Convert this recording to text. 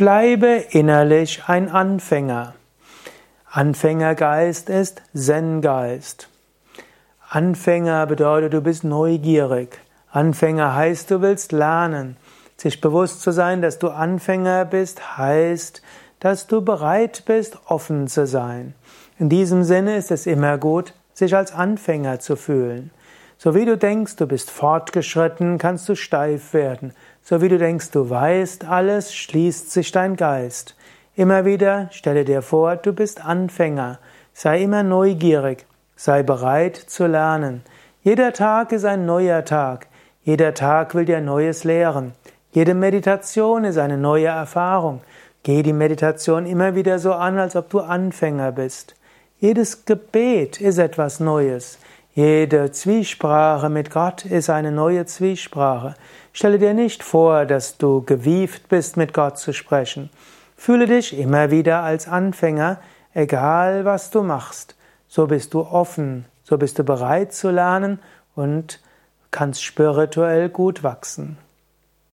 Bleibe innerlich ein Anfänger. Anfängergeist ist Zen-Geist. Anfänger bedeutet, du bist neugierig. Anfänger heißt, du willst lernen. Sich bewusst zu sein, dass du Anfänger bist, heißt, dass du bereit bist, offen zu sein. In diesem Sinne ist es immer gut, sich als Anfänger zu fühlen. So wie du denkst, du bist fortgeschritten, kannst du steif werden. So wie du denkst, du weißt alles, schließt sich dein Geist. Immer wieder stelle dir vor, du bist Anfänger. Sei immer neugierig. Sei bereit zu lernen. Jeder Tag ist ein neuer Tag. Jeder Tag will dir Neues lehren. Jede Meditation ist eine neue Erfahrung. Geh die Meditation immer wieder so an, als ob du Anfänger bist. Jedes Gebet ist etwas Neues. Jede Zwiesprache mit Gott ist eine neue Zwiesprache. Stelle dir nicht vor, dass du gewieft bist, mit Gott zu sprechen. Fühle dich immer wieder als Anfänger, egal was du machst. So bist du offen, so bist du bereit zu lernen und kannst spirituell gut wachsen.